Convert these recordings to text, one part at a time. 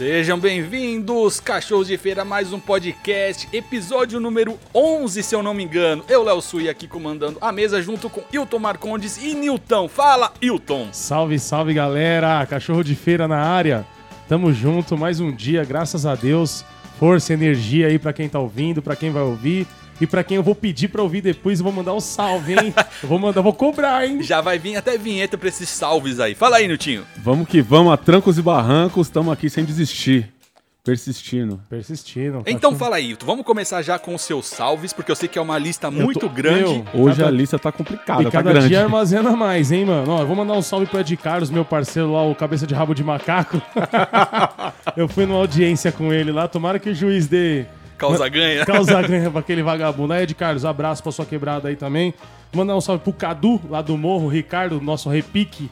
Sejam bem-vindos, cachorros de feira, mais um podcast, episódio número 11, se eu não me engano. Eu, Léo Sui, aqui comandando a mesa junto com Hilton Marcondes e Nilton. Fala, Hilton! Salve, salve galera! Cachorro de feira na área. Tamo junto, mais um dia, graças a Deus. Força, energia aí pra quem tá ouvindo, pra quem vai ouvir. E pra quem eu vou pedir pra ouvir depois, eu vou mandar um salve, hein? eu vou mandar, vou cobrar, hein? Já vai vir até vinheta pra esses salves aí. Fala aí, Niltinho. Vamos que vamos, a trancos e barrancos, estamos aqui sem desistir. Persistindo. Persistindo. Então fala aí. Vamos começar já com os seus salves, porque eu sei que é uma lista muito tô- grande. Meu, Hoje cada- a lista tá complicada, E tá cada grande. dia armazena mais, hein, mano? Ó, eu vou mandar um salve pro Ed Carlos, meu parceiro lá, o cabeça de rabo de macaco. eu fui numa audiência com ele lá, tomara que o juiz dê Causa ganha. causa ganha pra aquele vagabundo. Aí, Ed Carlos, abraço pra sua quebrada aí também. Mandar um salve pro Cadu, lá do Morro, o Ricardo, nosso repique.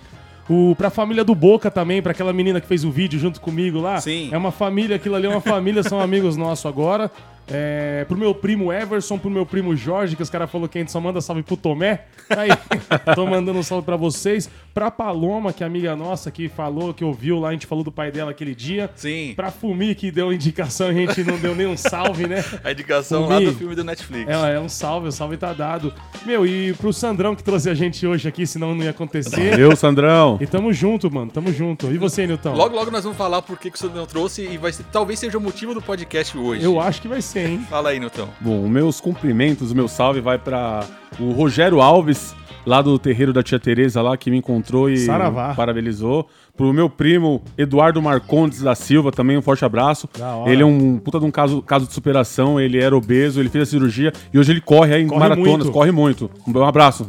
O, pra família do Boca também, pra aquela menina que fez o vídeo junto comigo lá. Sim. É uma família, aquilo ali é uma família, são amigos nossos agora. É, pro meu primo Everson, pro meu primo Jorge, que os caras falaram que a gente só manda salve pro Tomé. Aí, tô mandando um salve pra vocês. Pra Paloma, que é amiga nossa, que falou, que ouviu lá, a gente falou do pai dela aquele dia. Sim. Pra Fumi, que deu indicação, a gente não deu nenhum salve, né? A indicação lá Fumi. do filme do Netflix. É, é um salve, o salve tá dado. Meu, e pro Sandrão que trouxe a gente hoje aqui, senão não ia acontecer. Valeu, Sandrão. E tamo junto, mano, tamo junto. E você, Nilton? Logo, logo nós vamos falar por que que o senhor não trouxe e vai ser- talvez seja o motivo do podcast hoje. Eu acho que vai ser, hein? Fala aí, Nilton. Bom, os meus cumprimentos, o meu salve vai para o Rogério Alves, lá do terreiro da tia Tereza lá, que me encontrou e Saravá. parabenizou. Pro meu primo Eduardo Marcondes da Silva, também um forte abraço. Ele é um puta de um caso, caso de superação, ele era obeso, ele fez a cirurgia e hoje ele corre aí em Corre maratonas, muito. corre muito. Um abraço.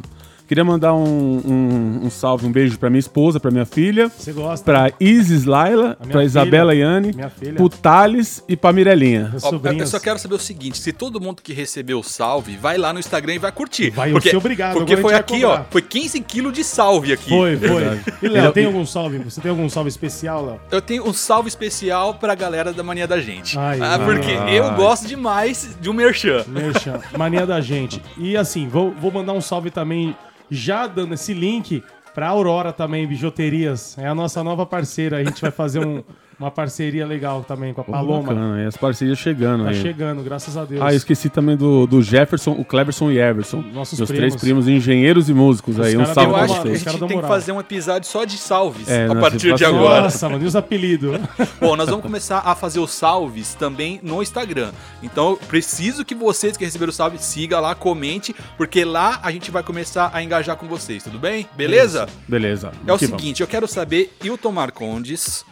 Queria mandar um, um- um salve, um beijo pra minha esposa, pra minha filha, Você gosta? pra Isis Laila, pra Isabela filha. Yane, Minha filha. pro Thales e pra Mirelinha. Ó, eu só quero saber o seguinte: se todo mundo que recebeu o salve, vai lá no Instagram e vai curtir. Vai, eu porque, obrigado, Porque foi aqui, ó. Foi 15 quilos de salve aqui. Foi, foi. E Léo, Ele- tem algum salve? Você tem algum salve especial, Léo? Eu tenho um salve especial pra galera da Mania da Gente. Ai, ah, ai. porque eu gosto demais de um merchan. Merchan, mania da gente. E assim, vou, vou mandar um salve também, já dando esse link pra Aurora também, Bijuterias. É a nossa nova parceira. A gente vai fazer um- uma parceria legal também com a Paloma. Bacana, e as parcerias chegando Tá aí. chegando, graças a Deus. Ah, eu esqueci também do, do Jefferson, o Cleverson e Everson. Nossos Meus primos. três primos engenheiros e músicos aí. Um salve pra acho que a Os vocês. caras gente tem que fazer um episódio só de salves É, a partir de agora. Nossa, mano, e os apelidos? Bom, nós vamos começar a fazer os salves também no Instagram. Então, eu preciso que vocês que receberam o salve siga lá, comente, porque lá a gente vai começar a engajar com vocês, tudo bem? Beleza? Beleza. É o seguinte, eu quero saber, Hilton Marcondes,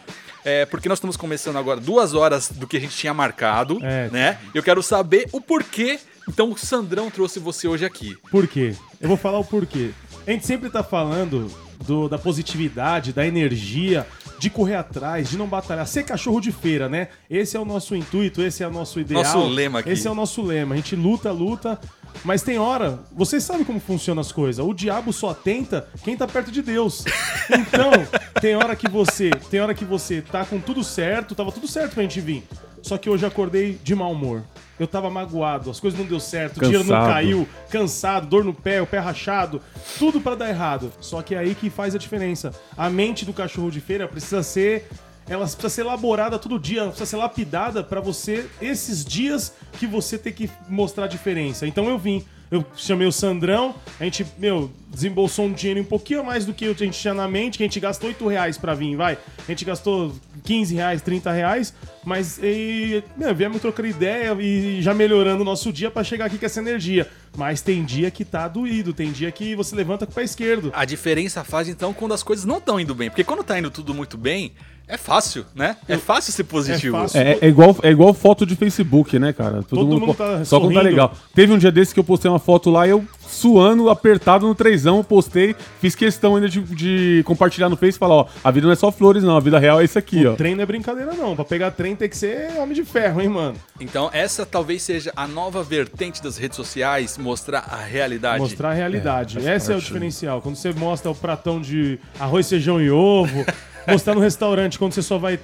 é, porque nós estamos começando agora duas horas do que a gente tinha marcado, É. né? Eu quero saber o porquê. Então, o Sandrão trouxe você hoje aqui. Por quê? Eu vou falar o porquê. A gente sempre tá falando do- da positividade, da energia, de correr atrás, de não batalhar, ser cachorro de feira, né? Esse é o nosso intuito, esse é o nosso ideal. Nosso lema aqui. Esse é o nosso lema. A gente luta, luta, mas tem hora, vocês sabem como funcionam as coisas. O diabo só tenta quem tá perto de Deus. Então, tem hora que você, tem hora que você tá com tudo certo, tava tudo certo pra gente vir. Só que hoje acordei de mau humor. Eu tava magoado, as coisas não deu certo, o dinheiro não Cansado. caiu, cansado, dor no pé, o pé rachado, tudo pra dar errado. Só que é aí que faz a diferença. A mente do cachorro de feira precisa ser ela precisa ser elaborada todo dia, ela precisa ser lapidada pra você esses dias que você tem que mostrar a diferença. Então eu vim, eu chamei o Sandrão, a gente, meu, desembolsou um dinheiro um pouquinho mais do que a gente tinha na mente, que a gente gastou 8 reais pra vir, vai. A gente gastou 15 reais, 30 reais, mas e, meu, viemos trocando ideia e já melhorando o nosso dia pra chegar aqui com essa energia. Mas tem dia que tá doído, tem dia que você levanta com o pé esquerdo. A diferença faz, então, quando as coisas não estão indo bem. Porque quando tá indo tudo muito bem, é fácil, né? É fácil ser positivo. É fácil. É, é igual, é igual foto de Facebook, né, cara? Todo mundo tá Só quando tá legal. Teve um dia desse que eu postei uma foto lá e eu suando, apertado no trezão, postei, fiz questão ainda de, de compartilhar no Face e falar, ó, a vida não é só flores, não, a vida real é isso aqui, ó. Trem não é brincadeira, não. Pra pegar trem tem que ser homem de ferro, hein, mano? Então, essa talvez seja a nova vertente das redes sociais, mostrar a realidade. Mostrar a realidade. É, Esse é o parte. diferencial. Quando você mostra o pratão de arroz, feijão e ovo, postar no restaurante quando você só vai.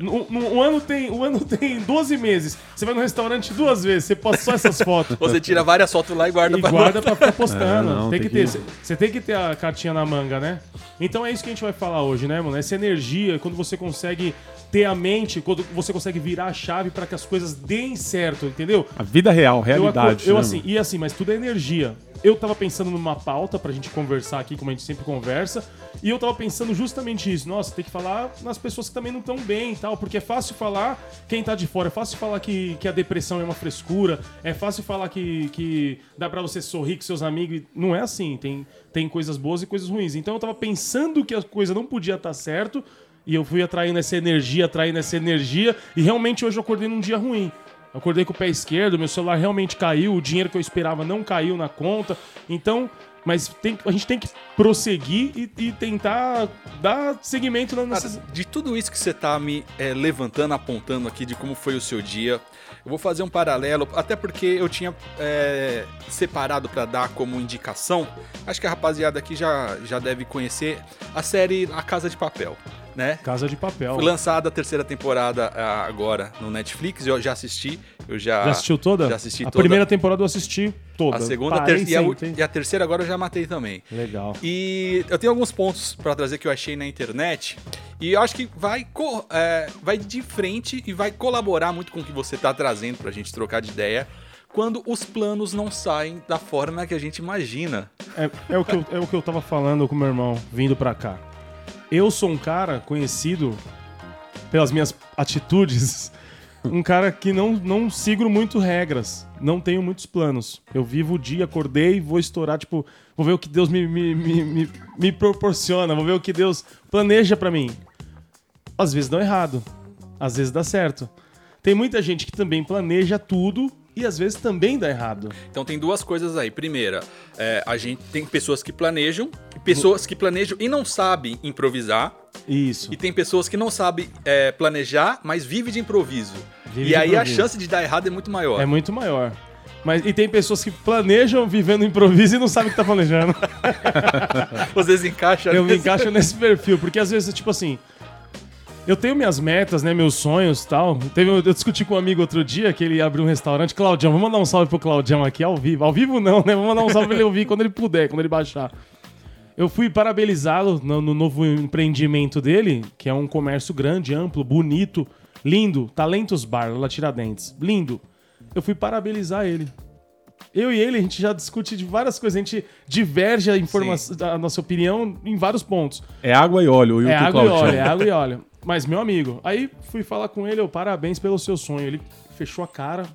Um, um- um ano tem, um ano tem 12 meses. Você vai no restaurante duas vezes, você posta só essas fotos. Você tira várias fotos lá e guarda E pra guarda pra ficar postando. É, não, tem, tem que ter. que- Você tem que ter a cartinha na manga, né? Então é isso que a gente vai falar hoje, né, mano? Essa energia, quando você consegue ter a mente, quando você consegue virar a chave pra que as coisas deem certo, entendeu? A vida real, Eu, realidade. eu né, assim, mano? e assim, mas tudo é energia. Eu tava pensando numa pauta pra gente conversar aqui, como a gente sempre conversa, e eu tava pensando justamente isso. Nossa, tem que falar nas pessoas que também não estão bem e tal, porque é fácil falar quem tá de fora, é fácil falar que, que a depressão é uma frescura, é fácil falar que, que dá pra você sorrir com seus amigos. Não é assim, tem, tem coisas boas e coisas ruins. Então eu tava pensando que a coisa não podia estar certo, e eu fui atraindo essa energia, atraindo essa energia, e realmente hoje eu acordei num dia ruim. Eu acordei com o pé esquerdo, meu celular realmente caiu, o dinheiro que eu esperava não caiu na conta. Então, mas tem- a gente tem que prosseguir e, e tentar dar seguimento na necessidade. de tudo isso que você tá me é, levantando, apontando aqui de como foi o seu dia, eu vou fazer um paralelo, até porque eu tinha é, separado pra dar como indicação. Acho que a rapaziada aqui já, já deve conhecer a série A Casa de Papel, né? Casa de papel. Foi lançada a terceira temporada ah, agora no Netflix, eu já assisti, eu já, Já assistiu toda? Já assisti a toda. primeira temporada eu assisti toda. a segunda, a Parei ter- e, a, e a terceira agora eu já matei também. Legal. E eu tenho alguns pontos pra trazer que eu achei na internet. E eu acho que vai, co- é, vai de frente e vai colaborar muito com o que você tá trazendo pra gente trocar de ideia. Quando os planos não saem da forma que a gente imagina. É, é o que eu, é o que eu tava falando com meu irmão vindo pra cá. Eu sou um cara conhecido pelas minhas atitudes, um cara que não, não sigo muito regras, não tenho muitos planos. Eu vivo o dia, acordei, vou estourar, tipo, vou ver o que Deus me, me, me, me, me proporciona, vou ver o que Deus planeja pra mim. Às vezes dá errado, às vezes dá certo. Tem muita gente que também planeja tudo e às vezes também dá errado. Então tem duas coisas aí. Primeira, é, a gente tem pessoas que planejam, pessoas que planejam e não sabem improvisar. Isso. E tem pessoas que não sabem é, planejar, mas vivem de improviso. Vive e de aí improviso. a chance de dar errado é muito maior. É muito maior. Mas, e tem pessoas que planejam vivendo improviso e não sabem o que tá planejando. Vocês encaixam Eu me nesse- encaixo nesse perfil, porque às vezes, tipo assim. Eu tenho minhas metas, né? Meus sonhos e tal. Teve, eu discuti com um amigo outro dia que ele abriu um restaurante. Claudião, vamos mandar um salve pro Claudião aqui ao vivo. Ao vivo não, né? Vamos mandar um salve pra ele ouvir quando ele puder, quando ele baixar. Eu fui parabenizá-lo no, no novo empreendimento dele, que é um comércio grande, amplo, bonito, lindo. Talentos Bar, lá Tiradentes. Lindo. Eu fui parabenizar ele. Eu e ele, a gente já discute de várias coisas. A gente diverge a, a nossa opinião em vários pontos. É água e óleo. É o água e Claudio. óleo, é água e óleo. Mas, meu amigo, aí fui falar com ele, eu, parabéns pelo seu sonho. Ele fechou a cara,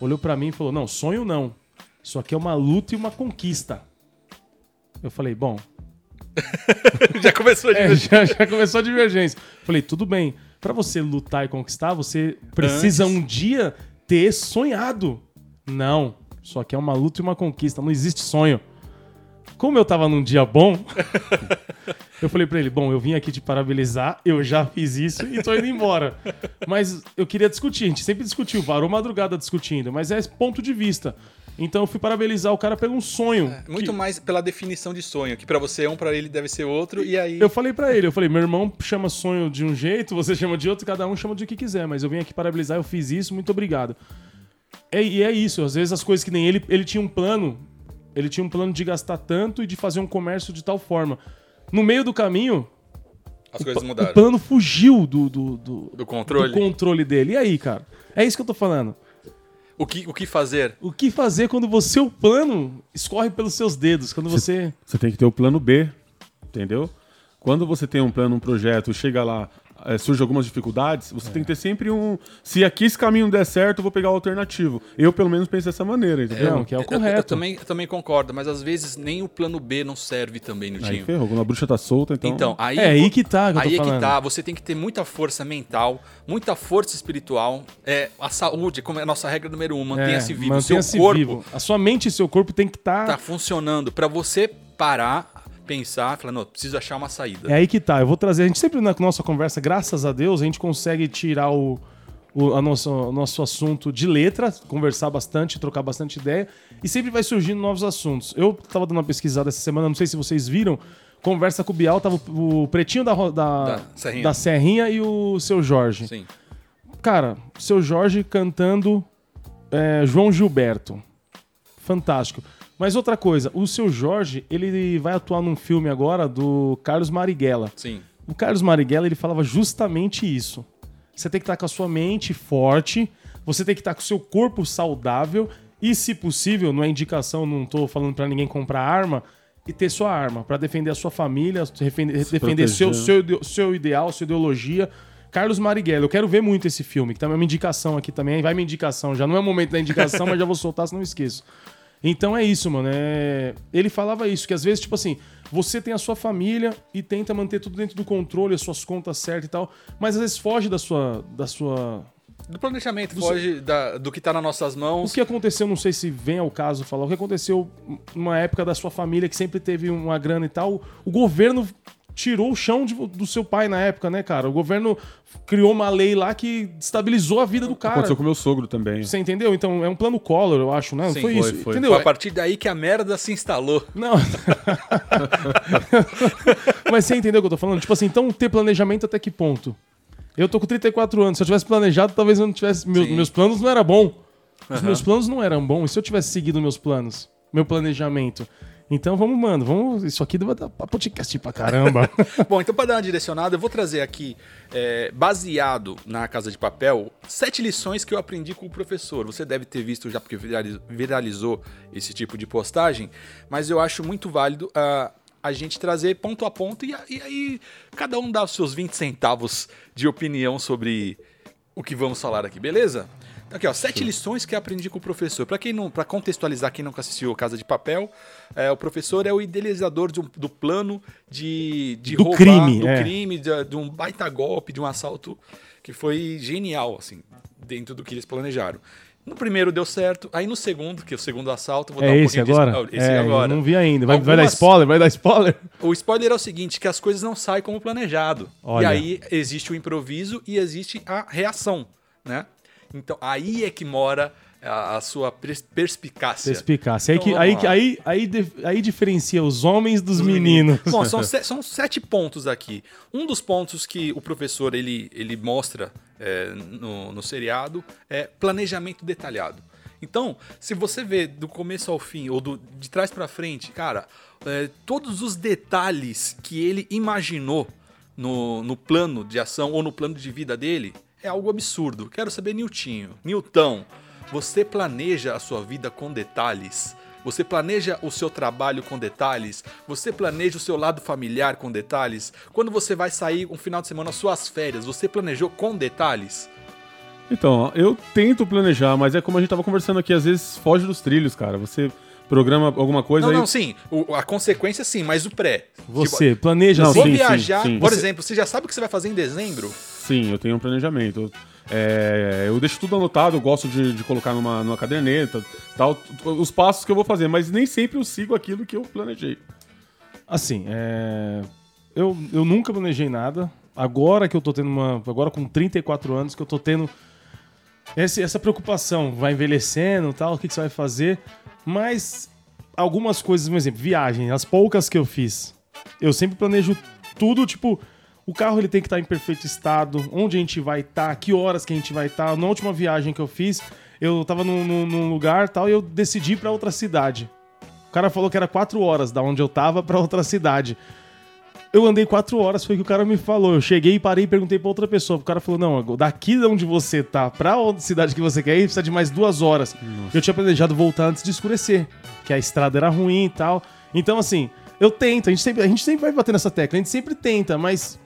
olhou pra mim e falou: Não, sonho não. Isso aqui é uma luta e uma conquista. Eu falei, bom, Já começou a é, já, já começou a divergência. Falei, tudo bem. Pra você lutar e conquistar, você precisa Antes. um dia ter sonhado. Não. Isso aqui é uma luta e uma conquista. Não existe sonho. Como eu tava num dia bom, eu falei pra ele: Bom, eu vim aqui te parabenizar, eu já fiz isso e tô indo embora. Mas eu queria discutir, a gente sempre discutiu, varou madrugada discutindo, mas é ponto de vista. Então eu fui parabenizar o cara pelo um sonho. Muito que- mais pela definição de sonho, que pra você é um, pra ele deve ser outro, e aí. Eu falei pra ele, eu falei, meu irmão chama sonho de um jeito, você chama de outro, cada um chama de o que quiser, mas eu vim aqui parabenizar, eu fiz isso, muito obrigado. É, e é isso, às vezes as coisas que nem ele, ele tinha um plano, ele tinha um plano de gastar tanto e de fazer um comércio de tal forma. No meio do caminho, As coisas o mudaram. plano fugiu do, do, do, Do controle. do controle dele. E aí, cara? É isso que eu tô falando. O, que, o que fazer? O que fazer quando o seu plano escorre pelos seus dedos? Quando você. Você tem que ter o plano B, entendeu? Quando você tem um plano, um projeto, chega lá, é, surge algumas dificuldades, você tem que ter sempre um. Se aqui esse caminho der certo, eu vou pegar o alternativo. Eu, pelo menos, penso dessa maneira, entendeu? Não, que é o Eu- Eu, correto. também, eu também concordo, mas às vezes nem o plano B não serve também no Aí time. ferrou, quando a bruxa tá solta, então. Então, aí, É aí que tá que eu tô aí é que tá. Você tem que ter muita força mental, muita força espiritual. É, a saúde, como é a nossa regra número um, mantenha-se É, vivo. O seu mantenha-se corpo vivo. A sua mente e seu corpo tem que estar. tá funcionando pra você parar, pensar, falar, não, preciso achar uma saída. É aí que tá. Eu vou trazer. A gente sempre na nossa conversa, graças a Deus, a gente consegue tirar o, o, a nosso, o nosso assunto de letra, conversar bastante, trocar bastante ideia. E sempre vai surgindo novos assuntos. Eu tava dando uma pesquisada essa semana, não sei se vocês viram. Conversa com o Bial, tava o, pretinho da, da, Da Serrinha. da Serrinha e o seu Jorge. Sim. Cara, seu Jorge cantando é, João Gilberto. Fantástico. Mas outra coisa, o seu Jorge, ele vai atuar num filme agora do Carlos Marighella. Sim. O Carlos Marighella, ele falava justamente isso. Você tem que estar com a sua mente forte, você tem que estar com o seu corpo saudável e, se possível, não é indicação, não tô falando pra ninguém comprar arma, e ter sua arma pra defender a sua família, defender, defender seu, seu, seu ideal, sua ideologia. Carlos Marighella, eu quero ver muito esse filme, que também é uma indicação aqui também. Vai minha indicação, já não é o momento da indicação, mas já vou soltar, senão eu esqueço. Então é isso, mano. é- Ele falava isso, que às vezes, tipo assim, você tem a sua família e tenta manter tudo dentro do controle, as suas contas certas e tal, mas às vezes foge da sua. Da sua... Do planejamento, foge da- do que tá nas nossas O mãos. que aconteceu, não sei se vem ao caso falar, o que aconteceu numa época da sua família que sempre teve uma grana e tal, o governo tirou o chão de- do seu pai na época, né, cara? O governo criou uma lei lá que estabilizou a vida do cara. Aconteceu com meu sogro também. Você entendeu? Então é um plano Collor, eu acho, né? Não Sim, foi, foi, isso, foi. entendeu? Foi a partir daí que a merda se instalou. Não. Mas você entendeu o que eu tô falando? Tipo assim, então ter planejamento até que ponto? Eu tô com 34 anos. Se eu tivesse planejado, talvez eu não tivesse. meu- meus planos não eram bons. Os meus planos não eram bons. E se eu tivesse seguido meus planos? Meu planejamento? Então vamos, mano, vamos. Isso aqui vai dar podcast pra caramba. Bom, então para dar uma direcionada, eu vou trazer aqui, é, baseado na Casa de Papel, sete lições que eu aprendi com o professor. Você deve ter visto já porque viraliz- viralizou esse tipo de postagem, mas eu acho muito válido a a gente trazer ponto a ponto e aí cada um dá os seus 20 centavos de opinião sobre o que vamos falar aqui, beleza? Aqui, ó, sete lições que aprendi com o professor. Para quem não, para contextualizar quem nunca assistiu Casa de Papel, é, o professor é o idealizador de um- do plano de, de Do roubar, crime, do é. crime, de, de um baita golpe, de um assalto que foi genial, assim, dentro do que eles planejaram. No primeiro deu certo, aí no segundo, que é o segundo assalto, vou dar é um esse pouquinho de agora? spo- Esse é, agora. Não vi ainda. Vai, vai dar Algumas- spoiler? Vai dar spoiler? o spoiler é o seguinte, que as coisas não saem como planejado. Olha. E aí existe o improviso e existe a reação, né? Então aí é que mora a, a sua pers- perspicácia. Perspicácia. Aí, Então, aí, que- aí, aí, dif- aí diferencia os homens dos Dos meninos. Bom, são, se- são sete pontos aqui. Um dos pontos que o professor ele, ele mostra é, no, no seriado é planejamento detalhado. Então, se você vê do começo ao fim, ou do, de trás pra frente, cara, é, todos os detalhes que ele imaginou no, no plano de ação ou no plano de vida dele é algo absurdo. Quero saber, Niltinho, Nilton, você planeja a sua vida com detalhes? Você planeja o seu trabalho com detalhes? Você planeja o seu lado familiar com detalhes? Quando você vai sair um final de semana, suas férias, você planejou com detalhes? Então, eu tento planejar, mas é como a gente tava conversando aqui, às vezes foge dos trilhos, cara. Você programa alguma coisa Não, aí. não, sim. O- a consequência sim, mas o pré. Você Tipo, planeja Não, vou sim, viajar, sim. por Você- exemplo, você já sabe o que você vai fazer em dezembro? Sim, eu tenho um planejamento. É, eu deixo tudo anotado, eu gosto de, de colocar numa, numa caderneta, tal, os passos que eu vou fazer, mas nem sempre eu sigo aquilo que eu planejei. Assim, é... eu, eu nunca planejei nada. Agora que eu tô tendo uma. Agora com 34 anos, que eu tô tendo esse- essa preocupação. Vai envelhecendo tal, o que, que você vai fazer. Mas algumas coisas, por exemplo, viagem, as poucas que eu fiz, eu sempre planejo tudo, tipo. O carro ele tem que estar em perfeito estado, onde a gente vai estar, que horas que a gente vai estar. Na última viagem que eu fiz, eu tava num, num- lugar tal e eu decidi ir pra outra cidade. O cara falou que era quatro horas da onde eu tava pra outra cidade. Eu andei quatro horas, foi o que o cara me falou. Eu cheguei, parei e perguntei pra outra pessoa. O cara falou: não, daqui de onde você tá pra outra cidade que você quer ir, precisa de mais duas horas. Eu tinha planejado voltar antes de escurecer, que a estrada era ruim e tal. Então, assim, eu tento, a gente sempre, a gente sempre vai bater nessa tecla, a gente sempre tenta, mas.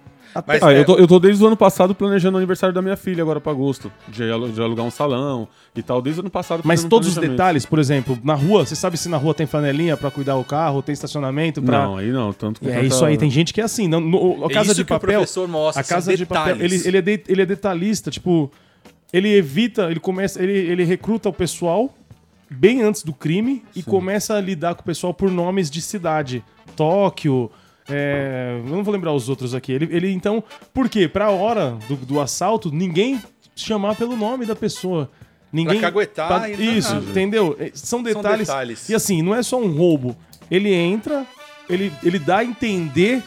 Mas Ah, é- eu, tô, eu tô desde o ano passado planejando o aniversário da minha filha agora pra agosto. De, de alugar um salão e tal, desde o ano passado. Mas todos os detalhes, por exemplo, na rua, você sabe se na rua tem flanelinha pra cuidar do carro, tem estacionamento pra. Não, aí não, tanto com É tanta- isso aí, tem gente que é assim. Não, no- a É casa de que o papel. professor mostra, a casa de papel, ele, ele, é de- ele é detalhista, tipo, ele evita, ele começa, ele, ele recruta o pessoal bem antes do crime e começa a lidar com o pessoal por nomes de cidade. Tóquio, é, eu não vou lembrar os outros aqui. Ele, ele então, por quê? Pra hora do, do assalto, ninguém chamar pelo nome da pessoa. Ninguém caguetar pra- e não é isso, nada. entendeu? É, São detalhes, detalhes. E assim, não é só um roubo. Ele entra, ele, ele dá a entender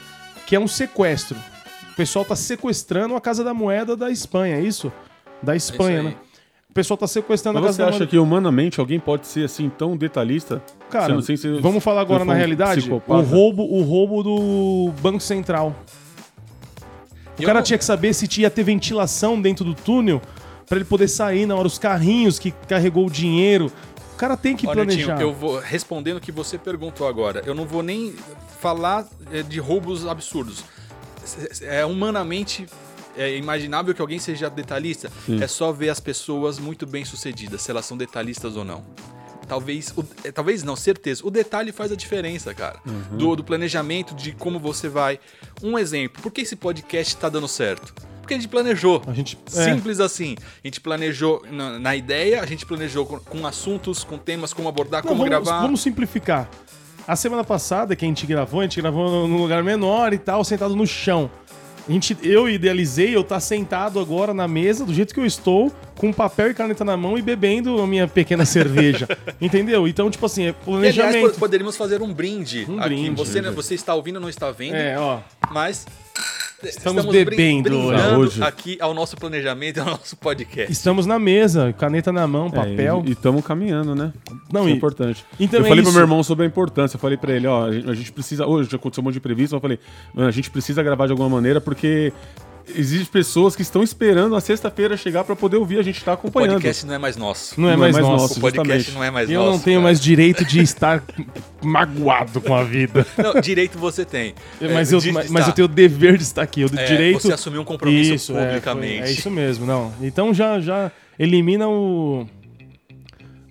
que é um sequestro. O pessoal tá sequestrando a Casa da Moeda da Espanha, é isso? Da Espanha, aí. né? O pessoal tá sequestrando Mas a Casa você da acha que humanamente alguém pode ser assim tão detalhista? Cara, Sendo sem ser- vamos falar agora na um realidade? O psicopata? roubo, o roubo do Banco Central. O Eu cara não- tinha que saber se tinha ter ventilação dentro do túnel pra ele poder sair na hora. Os carrinhos que carregou o dinheiro. O cara tem que Olha, planejar. Niltinho, eu vou respondendo o que você perguntou agora. Eu não vou nem falar é, de roubos absurdos. É humanamente é imaginável que alguém seja detalhista. É só ver as pessoas muito bem sucedidas, se elas são detalhistas ou não. Talvez, o- é, talvez não, certeza. O detalhe faz a diferença, cara. Do, do planejamento, de como você vai. Um exemplo, por que esse podcast tá dando certo? Porque a gente planejou. A gente- é. Simples assim. A gente planejou na, na ideia, a gente planejou com, com assuntos, com temas, como abordar, Não, como vamos, gravar. vamos simplificar. A semana passada que a gente gravou, a gente gravou num lugar menor e tal, sentado no chão. A gente, eu idealizei eu estar sentado agora na mesa, do jeito que eu estou, com papel e caneta na mão e bebendo a minha pequena cerveja. Entendeu? Então, tipo assim, é E, aliás, planejamento. po- poderíamos fazer um brinde Um aqui. brinde, você, brinde. você está ouvindo, não está vendo, É, ó. mas Estamos bebendo brindando hoje. aqui ao nosso planejamento, e ao nosso podcast. Estamos na mesa, caneta na mão, É, papel. e estamos caminhando, né? Não, Isso é importante. então eu é falei isso. pro meu irmão sobre a importância. Eu falei pra ele, ó, a gente- precisa. Hoje já aconteceu um monte de imprevisto, eu falei, "Mano, a gente precisa gravar de alguma maneira, porque existem pessoas que estão esperando a sexta-feira chegar pra poder ouvir, a gente tá O acompanhando. podcast não é mais nosso. Não é mais nosso, o podcast justamente. não é mais Eu nosso. não tenho cara. mais direito de estar magoado com a vida. Não, direito você tem. mas, É, eu, mas, mas eu tenho o dever de estar aqui. Eu É, direito. Você assumiu um compromisso isso, é, publicamente. foi- É, isso mesmo, não. Então já, já elimina o.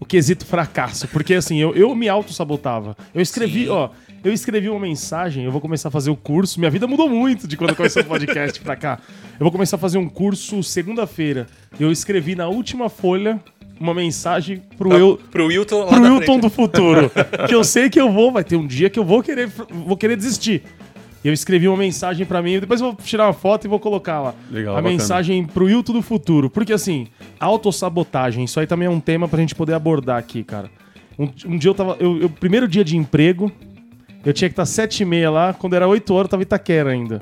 O quesito fracasso. Porque assim, eu, eu me auto-sabotava. Eu escrevi, Sim. ó. Eu escrevi uma mensagem, eu vou começar a fazer o curso. Minha vida mudou muito de quando comecei o podcast pra cá. Eu vou começar a fazer um curso segunda-feira. Eu escrevi na última folha uma mensagem pro Pra- eu, Pro Wilton pro Wilton do futuro. que eu sei que eu vou, vai ter um dia que eu vou querer, vou querer desistir. E eu escrevi uma mensagem pra mim, depois eu vou tirar uma foto e vou colocar lá. Legal, a bacana. mensagem pro Wilton do futuro. Porque assim, autossabotagem, isso aí também é um tema pra gente poder abordar aqui, cara. Um, um dia eu tava. Eu, eu- primeiro dia de emprego, eu tinha que estar sete e meia lá, quando era 8 horas eu tava em Itaquera ainda.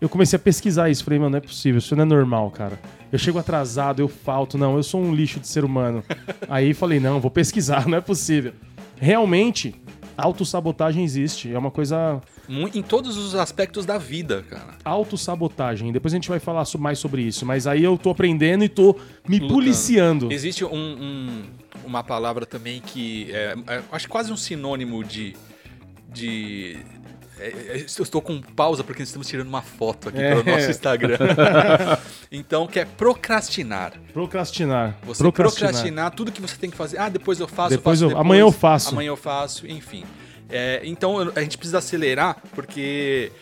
Eu comecei a pesquisar isso, falei, mano, não é possível, isso não é normal, cara. Eu chego atrasado, eu falto, não, eu sou um lixo de ser humano. Aí falei, não, vou pesquisar, não é possível. Realmente, autossabotagem existe, é uma coisa Em todos os aspectos da vida, cara. autossabotagem. Depois a gente vai falar mais sobre isso, mas aí eu tô aprendendo e tô me Lutando. policiando. Existe um- um- uma palavra também que é, é, acho quase um sinônimo de. De é, é, eu estou com pausa porque estamos tirando uma foto aqui É. para o nosso Instagram. então, que é procrastinar. Procrastinar. Você procrastinar. tudo que você tem que fazer. Ah, depois eu faço, Depois eu eu- faço amanhã eu faço. Amanhã eu faço, enfim. É, então a gente precisa acelerar porque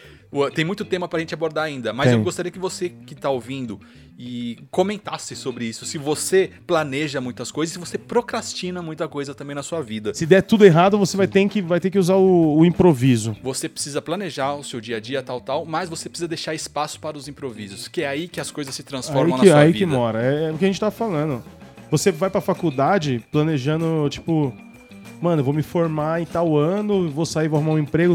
tem muito tema pra gente abordar ainda. Mas Tem. eu gostaria que você que tá ouvindo e comentasse sobre isso. Se você planeja muitas coisas, se você procrastina muita coisa também na sua vida. Se der tudo errado, você vai ter que, vai ter que usar o, o improviso. Você precisa planejar o seu dia a dia, tal, tal, mas você precisa deixar espaço para os improvisos, que é aí que as coisas se transformam Aí que, na sua aí vida. que mora. É o que a gente tá falando. Você vai pra faculdade planejando, tipo, mano, eu vou me formar em tal ano, vou sair, vou arrumar um emprego.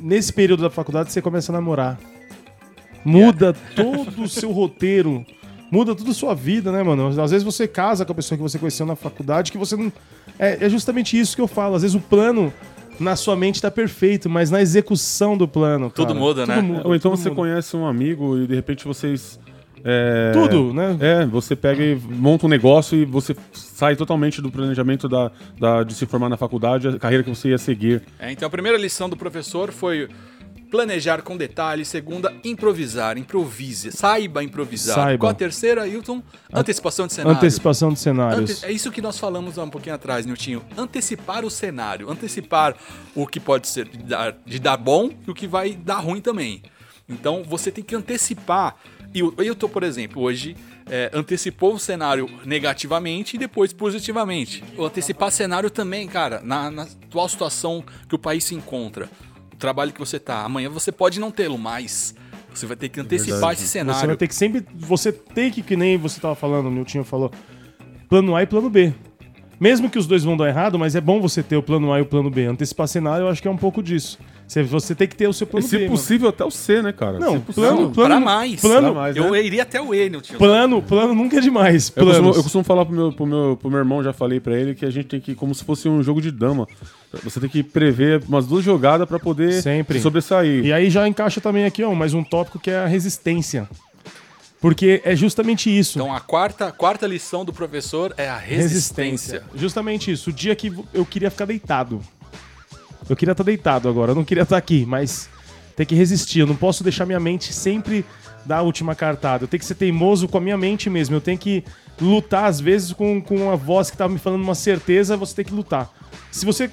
Nesse período da faculdade, você começa a namorar. Muda todo o seu roteiro. Muda toda a sua vida, né, mano? Às vezes você casa com a pessoa que você conheceu na faculdade, que você não. É, é justamente isso que eu falo. Às vezes o plano na sua mente tá perfeito, mas na execução do plano. Tudo cara, muda, né? Ou então tudo você muda. conhece um amigo e de repente vocês. é, Tudo, né? É, você pega e monta um negócio e você sai totalmente do planejamento da, da- de se formar na faculdade, a carreira que você ia seguir. É, então a primeira lição do professor foi planejar com detalhe. Segunda, improvisar. Improvise. Saiba improvisar. Saiba. Qual a terceira, Hilton? Antecipação de cenário. Antecipação de cenários. Ante- É isso que nós falamos há um pouquinho atrás, Niltinho. Antecipar o cenário. Antecipar o que pode ser de dar, de dar bom e o que vai dar ruim também. Então você tem que antecipar. E o Hilton, por exemplo, hoje é, antecipou o cenário negativamente e depois positivamente. O antecipar cenário também, cara, na, na atual situação que o país se encontra, trabalho que você tá. Amanhã você pode não tê-lo, mas você vai ter que antecipar esse Você cenário. vai ter que sempre. Você tem que, que nem você tava falando, o Nilton falou, plano A e plano B. Mesmo que os dois vão dar errado, mas é bom você ter o plano A e o plano B. Antecipar cenário, eu acho que é um pouco disso. Você, você tem que ter o seu E plano se B, mano. possível, até o C, né, cara? Não, Se plano- Não, pra plano- mais. plano- Pra mais, eu né? iria até o E, Nilton. Plano, plano nunca é demais. Eu costumo, eu costumo falar pro meu, pro, meu, pro meu irmão, já falei pra ele, que a gente tem que, como se fosse um jogo de dama. Você tem que prever umas duas jogadas pra poder Sempre. se sobressair. E aí já encaixa também aqui, ó, mais um tópico que é a resistência. Porque é justamente isso. Então a quarta, quarta lição do professor é a resistência. Justamente isso. O dia que eu queria ficar deitado. Eu queria estar deitado agora, eu não queria estar aqui, mas tem que resistir. Eu não posso deixar minha mente sempre dar a última cartada. Eu tenho que ser teimoso com a minha mente mesmo. Eu tenho que lutar, às vezes, com, com uma voz que tá me falando uma certeza, você tem que lutar. Se você.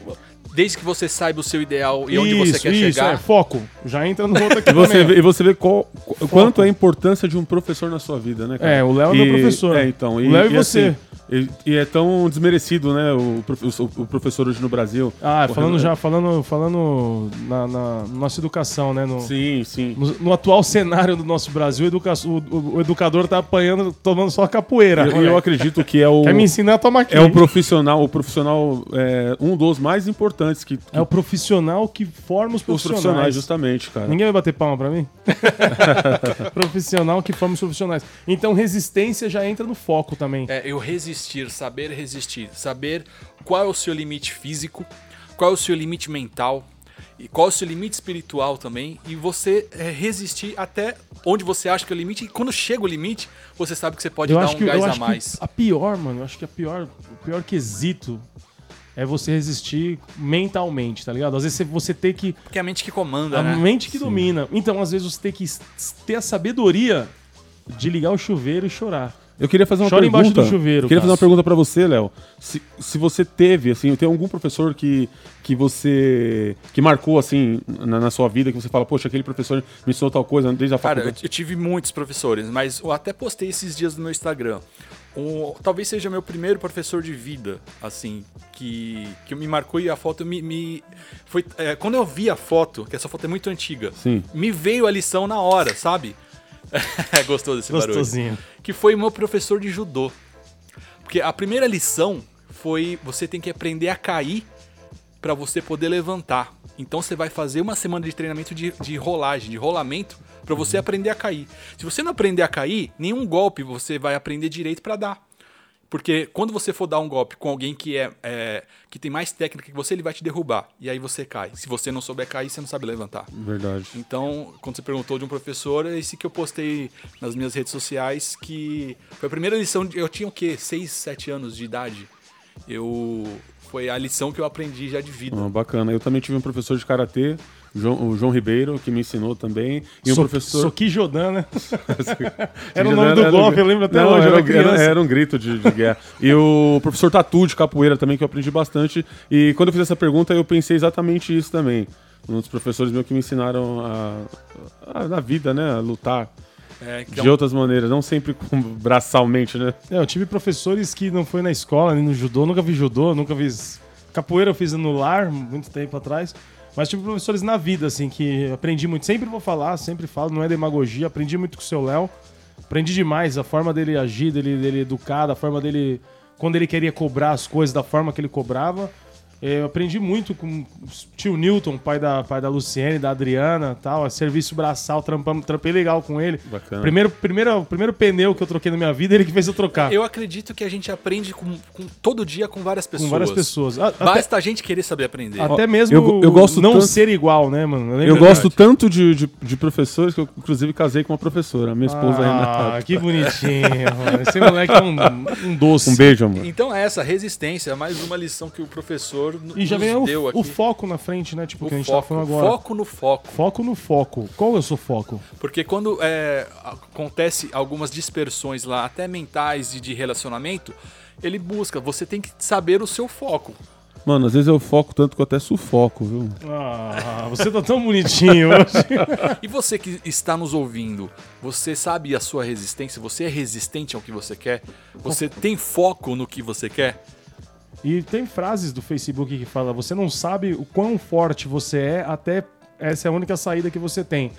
Desde que você saiba o seu ideal e onde você quer isso, chegar. É, foco. Já entra no outro aqui E você, vê, e você vê qual, qu- quanto é a importância de um professor na sua vida, né, cara? É, o Léo é meu professor. É, então. O Léo e você. assim, e, e é tão desmerecido, né, o, o- o professor hoje no Brasil. Ah, falando né? já, falando, falando na, na nossa educação, né? No, Sim, sim. no, no atual cenário do nosso Brasil, o, educa- o- o- o educador tá apanhando, tomando só capoeira. E eu, acredito que é o, Quer me ensinar a tomar aqui. é o profissional, o profissional, é, um dos mais importantes que, que É o profissional que forma os os profissionais. profissionais, justamente, cara. Ninguém vai bater palma pra mim? profissional que forma os profissionais. Então, resistência já entra no foco também. É, eu resistir, saber resistir, saber qual é o seu limite físico, qual é o seu limite mental e qual é o seu limite espiritual também, e você é, resistir até onde você acha que é o limite, e quando chega o limite, você sabe que você pode eu dar acho um que, gás eu a mais. que a pior, mano, eu acho que a pior, o pior quesito é você resistir mentalmente, tá ligado? Às vezes você- tem que Porque é a mente que comanda, A né? mente que domina. Então, às vezes, você tem que ter a sabedoria de ligar o chuveiro e chorar. Eu queria fazer uma Chora pergunta. embaixo do chuveiro, queria fazer uma pergunta pra você, Léo. Se, se você teve, assim, tem algum professor que, que você. que marcou, assim, na, na sua vida, que você fala, poxa, aquele professor me ensinou tal coisa desde a Cara, eu, faculdade. eu tive muitos professores, mas eu até postei esses dias no meu Instagram. Um, talvez seja meu primeiro professor de vida, assim, que, que me marcou e a foto me. me- foi, é, quando eu vi a foto, que essa foto é muito antiga, Sim. me veio a lição na hora, sabe? é gostoso esse barulho. Gostosinho. Que foi meu professor de judô. Porque a primeira lição foi você tem que aprender a cair para você poder levantar. Então você vai fazer uma semana de treinamento de, de rolagem, de rolamento, para você aprender a cair. Se você não aprender a cair, nenhum golpe você vai aprender direito para dar. Porque quando você for dar um golpe com alguém que é, é, que tem mais técnica que você, ele vai te derrubar. E aí você cai. Se você não souber cair, você não sabe levantar. Verdade. Então, quando você perguntou de um professor, é esse que eu postei nas minhas redes sociais, que foi a primeira lição, de, eu tinha o quê? 6, 7 anos de idade. Eu foi a lição que eu aprendi já de vida. Ah, bacana. Eu também tive um professor de karatê, João, o João Ribeiro, que me ensinou também. E um So- professor. Soki Jodan, né? Era o nome do golpe, eu lembro até Não, hoje, era, era era- era um grito de, de guerra. E o professor Tatu de capoeira também, que eu aprendi bastante. E quando eu fiz essa pergunta, eu pensei exatamente isso também. Um dos professores meus que me ensinaram a, a- na vida, né? A lutar É, que é de um- outras maneiras, não sempre com, braçalmente, né? É, eu tive professores que não foi na escola, nem no judô, nunca vi judô, nunca fiz. Capoeira eu fiz no lar, muito tempo atrás. Mas tive professores na vida, assim, que aprendi muito. Sempre vou falar, sempre falo, não é demagogia. Aprendi muito com o seu Léo. Aprendi demais a forma dele agir, dele, dele educar, da forma dele. Quando ele queria cobrar as coisas, da forma que ele cobrava. É, Eu aprendi muito com o tio Newton, pai da, pai da Luciene, da Adriana tal. é Serviço braçal, trampamos, trampei legal com ele. Bacana. Primeiro, primeiro, primeiro pneu que eu troquei na minha vida, ele que fez eu trocar. eu acredito que a gente aprende com, com- todo dia com várias pessoas. com várias pessoas. A- Até, Basta a gente querer saber aprender. até mesmo eu- eu gosto não tanto- ser igual, né, mano? Eu lembro- gosto tanto de, de, de professores que eu, inclusive, casei com uma professora, a minha esposa Ah, Renata. que bonitinho. mano. Esse moleque é um, um doce. Um beijo, amor. Então é essa resistência, é mais uma lição que o professor n- E já vem deu o, aqui. o foco na frente, né? Tipo, O que a gente foco, tá falando agora. foco no foco. Foco no foco. Qual é o seu foco? Porque quando é, acontece algumas dispersões lá, até mentais e de relacionamento, ele busca, você tem que saber o seu foco. Mano, às vezes eu foco tanto que eu até sufoco, viu? Ah, você tá tão bonitinho hoje. E você que está nos ouvindo, você sabe a sua resistência? Você é resistente ao que você quer? Você tem foco no que você quer? E tem frases do Facebook que fala: você não sabe o quão forte você é até essa é a única saída que você tem.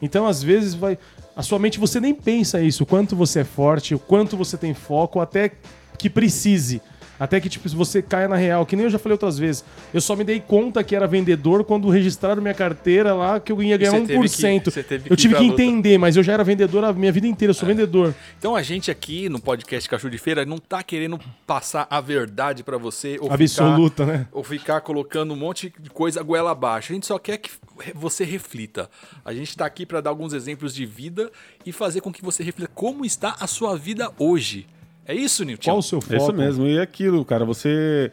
Então, às vezes, vai. A sua mente você nem pensa isso, o quanto você é forte, o quanto você tem foco, até que precise. Até que, tipo, se você caia na real, que nem eu já falei outras vezes, eu só me dei conta que era vendedor quando registraram minha carteira lá, que eu ia ganhar você 1%. teve que- teve eu tive que entender, mas eu já era vendedor a minha vida inteira, eu sou vendedor. Então a gente aqui no podcast Cachorro de Feira não tá querendo passar a verdade pra você ou Absoluta, ficar, né? ou ficar colocando um monte de coisa goela abaixo. A gente só quer que você reflita. A gente tá aqui pra dar alguns exemplos de vida e fazer com que você reflita como está a sua vida hoje. É isso, Nilton? Qual o seu foco? É isso mesmo. E aquilo, cara, você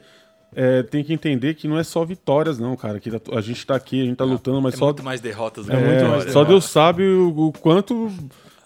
é, tem que entender que não é só vitórias, não, cara. Que a gente tá aqui, a gente tá lutando, mas É só, muito mais derrotas. né? É muito mais só derrotas. Deus sabe o, o quanto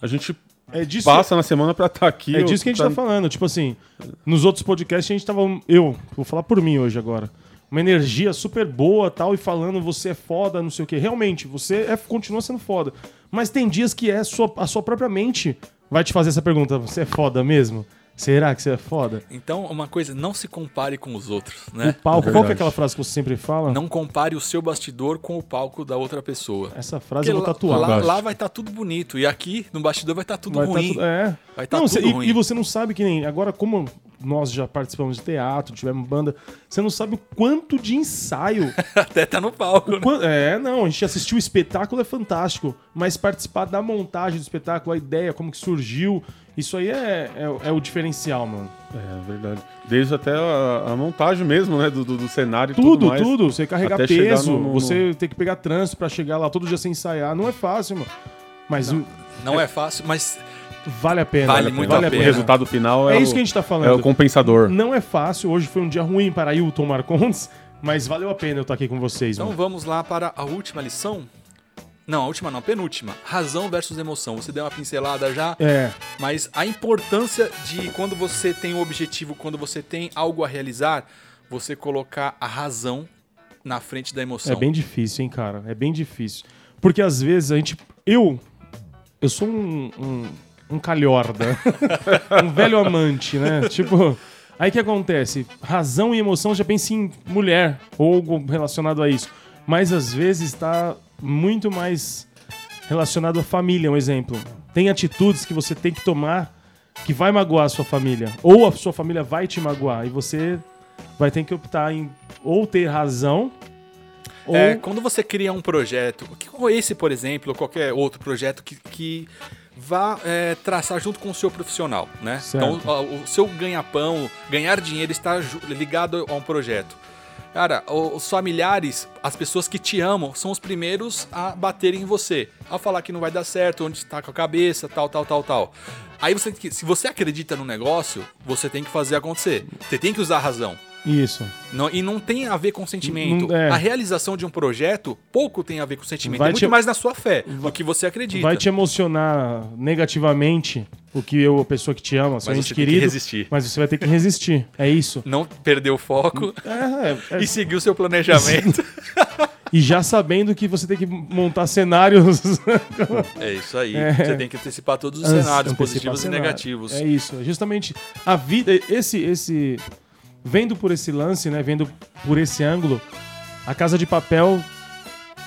a gente É disso, passa na semana pra estar aqui. é disso que a gente pra- tá falando. Tipo assim, nos outros podcasts a gente tava. Eu, vou falar por mim hoje agora. Uma energia super boa tal, e falando você é foda, não sei o quê. Realmente, você é, continua sendo foda. Mas tem dias que é sua, a sua própria mente vai te fazer essa pergunta: você é foda mesmo? Será que você é foda? Então, uma coisa, não se compare com os outros, O né? palco, qual que é aquela frase que você sempre fala? Não compare o seu bastidor com o palco da outra pessoa. Essa frase Porque eu vou lá, tatuar. lá, lá vai estar tudo bonito. E aqui, no bastidor, vai estar tudo Vai tá ruim. tudo- é. Vai tá Não, tudo cê- e- ruim. E, você não sabe que nem. Agora, como nós já participamos de teatro, tivemos banda, você não sabe o quanto de ensaio. Até tá no palco, né? É, não, a gente assistiu o espetáculo, é fantástico. Mas participar da montagem do espetáculo, a ideia, como que surgiu, isso aí é, é, é o diferencial, mano. É verdade. Desde até a, a montagem mesmo, né? Do, do, do cenário e Tudo, tudo, mais. tudo. Você carregar peso, no- no- você tem que pegar trânsito pra chegar lá todo dia sem ensaiar. Não é fácil, mano. Mas o- Não é fácil, mas vale a pena. Vale muito vale a a pena. O resultado final é, É o, isso que a gente tá falando. é o compensador. Não é fácil. Hoje foi um dia ruim para Ailton Marcondes, mas valeu a pena eu estar aqui com vocês, então mano. vamos lá para a última lição. Não, a última não, a penúltima. Razão versus emoção. Você deu uma pincelada já, É, mas a importância de quando você tem um objetivo, quando você tem algo a realizar, você colocar a razão na frente da emoção. é bem difícil, hein, cara. É bem difícil. Porque às vezes a gente. Eu. Eu sou um. um, um calhorda. um velho amante, né? Tipo. Aí o que acontece? Razão e emoção já pensa em mulher ou algo relacionado a isso. Mas às vezes está muito mais relacionado à família, um exemplo. Tem atitudes que você tem que tomar que vai magoar a sua família. Ou a sua família vai te magoar. E você vai ter que optar em ou ter razão ou É, quando você cria um projeto, ou esse, por exemplo, ou qualquer outro projeto que, que vá é, traçar junto com o seu profissional, né? Certo. Então, o, seu ganha-pão, ganhar dinheiro está ligado a um projeto. Cara, os familiares, as pessoas que te amam, são os primeiros a baterem em você. Ao falar que não vai dar certo, onde está com a cabeça, tal, tal, tal, tal. Aí você, se você acredita no negócio, você tem que fazer acontecer. Você tem que usar a razão. Isso. Não- e não tem a ver com sentimento. Não- é. A realização de um projeto pouco tem a ver com sentimento. Vai é muito te- mais na sua fé, no que você acredita. Vai te emocionar negativamente o que eu, a pessoa que te ama, seu ente tem que querido, resistir. mas você vai ter que resistir. É isso. Não perder o foco É, é, e seguir o seu planejamento. E já sabendo que você tem que montar cenários é isso aí. É. Você tem que antecipar todos os cenários, antecipar positivos cenário. e negativos. É isso. Justamente a vida, esse, esse, vendo por esse lance, né, vendo por esse ângulo, a Casa de Papel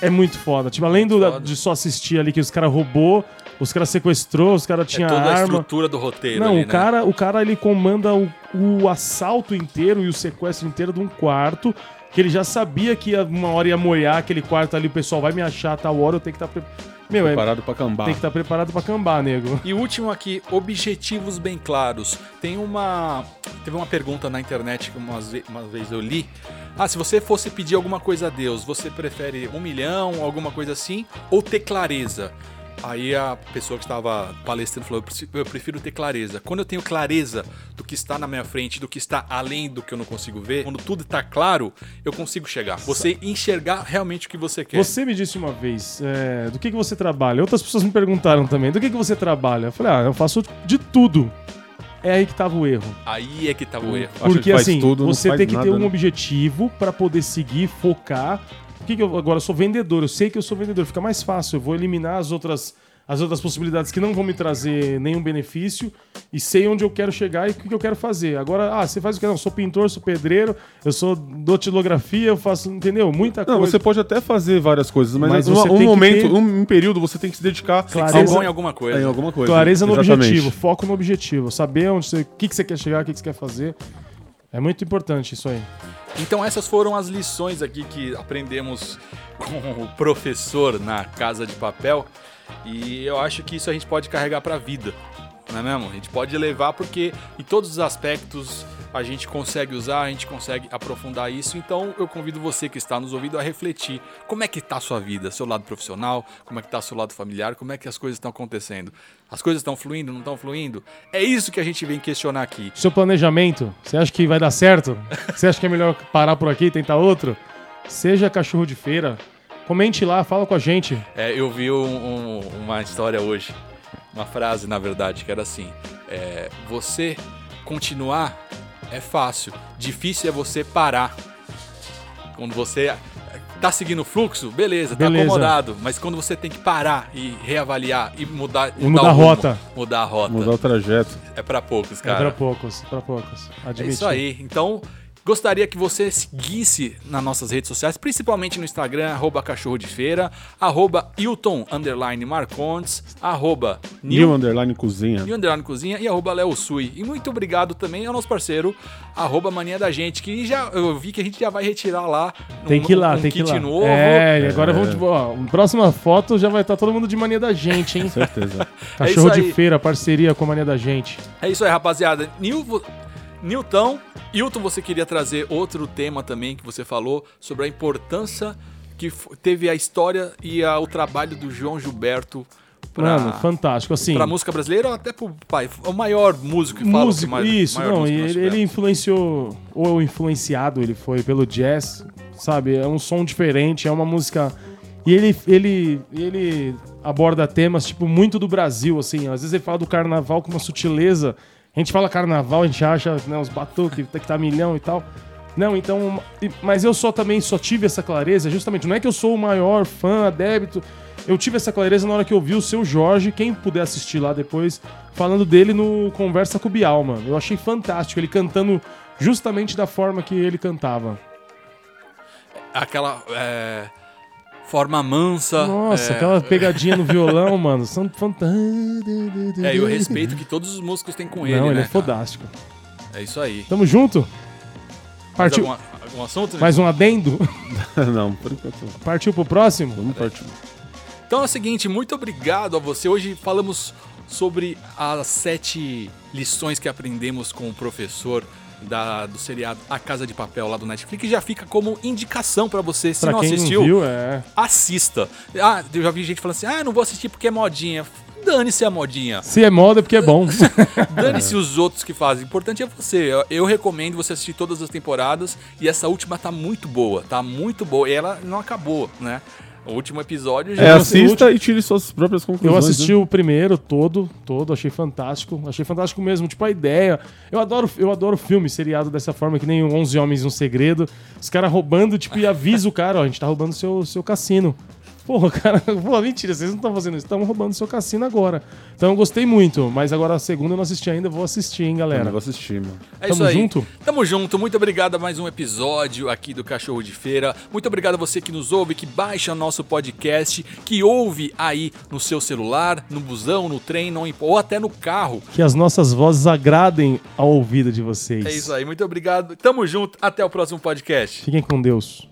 é muito foda. Tipo, além do, foda. de só assistir ali que os caras roubou, os caras sequestrou, os caras É tinham toda a arma. estrutura do roteiro. Não, ali, o, né? cara, o cara ele comanda o, o assalto inteiro e o sequestro inteiro de um quarto. Que ele já sabia que uma hora ia moiar aquele quarto ali, o pessoal vai me achar a tal hora, eu tenho que estar. Meu, é, Parado pra cambar. tem que estar preparado pra cambar, nego. E último aqui, objetivos bem claros. Tem uma. Teve uma pergunta na internet que umas ve- uma vez eu li. Ah, se você fosse pedir alguma coisa a Deus, você prefere um milhão, alguma coisa assim, ou ter clareza? Aí a pessoa que estava palestrando falou: "Eu prefiro ter clareza. Quando eu tenho clareza do que está na minha frente, do que está além do que eu não consigo ver, quando tudo está claro, eu consigo chegar. Você enxergar realmente o que você quer. Você me disse uma vez, é, do que, que você trabalha? Outras pessoas me perguntaram também, do que, que você trabalha? Eu falei, ah, eu faço de tudo. É aí que tava o erro. Aí é que tá o erro. Porque assim, tudo, você tem que ter nada, um né? objetivo pra poder seguir, focar. Que que eu agora eu sou vendedor? Eu sei que eu sou vendedor, fica mais fácil. Eu vou eliminar as outras as outras possibilidades que não vão me trazer nenhum benefício e sei onde eu quero chegar e o que eu quero fazer. Agora, ah, você faz o que? Não, eu sou pintor, sou pedreiro, eu sou dotilografia, eu faço, entendeu? Muita Não, coisa. você pode até fazer várias coisas, mas, Mas um, você um momento, ter- um, um período você tem que se dedicar Clareza- a Ser bom em alguma coisa. em alguma coisa. Clareza no Exatamente. objetivo, foco no objetivo, saber onde você, o que, que você quer chegar, o que, que você quer fazer. É muito importante isso aí. Então essas foram as lições aqui que aprendemos com o professor na Casa de Papel. E eu acho que isso a gente pode carregar para a vida, não é mesmo? A gente pode levar porque em todos os aspectos a gente consegue usar, a gente consegue aprofundar isso. Então eu convido você que está nos ouvindo a refletir como é que está a sua vida, seu lado profissional, como é que está seu lado familiar, como é que as coisas estão acontecendo. As coisas estão fluindo, não estão fluindo? É isso que a gente vem questionar aqui. Seu planejamento, você acha que vai dar certo? Você acha que é melhor parar por aqui e tentar outro? Seja cachorro de feira. Comente lá, fala com a gente. É, eu vi um- um- uma história hoje, uma frase na verdade, que era assim: é, Você continuar é fácil, difícil é você parar. Quando você tá seguindo o fluxo, beleza, tá Beleza. acomodado, mas quando você tem que parar e reavaliar e mudar, E mudar o a rumo, rota. mudar a rota, Mudar o trajeto. é pra poucos, É pra cara. poucos, pra poucos. É isso aí. Então, gostaria que você seguisse nas nossas redes sociais, principalmente no Instagram, arroba cachorro de feira, arroba Hilton underline Marcondes, arroba New Underline Cozinha. Nil underline Cozinha e arroba Léo Sui. E muito obrigado também ao nosso parceiro, arroba Mania da Gente, que já eu vi que a gente já vai retirar lá um, Tem que ir lá, um tem que ir lá. novo. É, e agora vamos. Ó, próxima foto já vai estar todo mundo de mania da gente, hein? Certeza. Cachorro de aí. feira, parceria com a mania da gente. É isso aí, rapaziada. Nil, Nilton, Hilton, você queria trazer outro tema também que você falou sobre a importância que teve a história e a- o trabalho do João Gilberto Mano, pra, fantástico. Assim, pra música brasileira ou até pro pai. O maior músico que fala. músico, mais, isso, não, músico ele, ele influenciou, ou influenciado ele foi pelo jazz, sabe? É um som diferente, é uma música. E ele, ele, ele aborda temas, tipo, muito do Brasil, assim. Às vezes ele fala do carnaval com uma sutileza. A gente fala carnaval, a gente acha né, os batuques que tá milhão e tal. Não, então. Mas eu só também só tive essa clareza, justamente. Não é que eu sou o maior fã, adébito. Eu tive essa clareza na hora que eu vi o seu Jorge, quem puder assistir lá depois, falando dele no Conversa com o Bial, mano. Eu achei fantástico, ele cantando justamente da forma que ele cantava. Aquela é, forma mansa. Nossa, é, aquela pegadinha no violão, mano. São fantásticos. É, e o respeito que todos os músicos têm com ele, Não, ele né? é fodástico. É isso aí. Tamo junto? Mais Partiu. alguma- algum assunto? Mais um adendo? não, por enquanto. não. Partiu pro próximo? Vamos partir. Então é o seguinte, muito obrigado a você. Hoje falamos sobre as sete lições que aprendemos com o professor da- do seriado A Casa de Papel lá do Netflix. Que já fica como indicação pra você. Se Pra não assistiu, não viu, é. assista. Ah, eu já vi gente falando assim: ah, não vou assistir porque é modinha. Dane-se a modinha. Se é moda é porque é bom. Dane-se os outros que fazem. O importante é você. Eu, eu recomendo você assistir todas as temporadas. E essa última tá muito boa. Tá muito boa. E ela não acabou, né? O último episódio já. É, Eu assista e tire suas próprias conclusões. Eu assisti né? o primeiro todo, todo, achei fantástico. Achei fantástico mesmo, tipo a ideia. Eu adoro, eu adoro filme seriado dessa forma, que nem o 11 Homens e um Segredo. Os caras roubando, tipo, e avisa o cara, ó, a gente tá roubando seu, seu cassino. Porra, cara, pô, mentira, vocês não estão fazendo isso, estão roubando seu cassino agora. Então eu gostei muito, mas agora a segunda eu não assisti ainda, vou assistir, hein, Eu galera. vou assistir, mano. É Tamo isso aí. junto? Tamo junto. Muito obrigado a mais um episódio aqui do Cachorro de Feira. Muito obrigado a você que nos ouve, que baixa nosso podcast, que ouve aí no seu celular, no busão, no trem, não ou até no carro. Que as nossas vozes agradem ao ouvido de vocês. É isso aí. Muito obrigado. Tamo junto. Até o próximo podcast. Fiquem com Deus.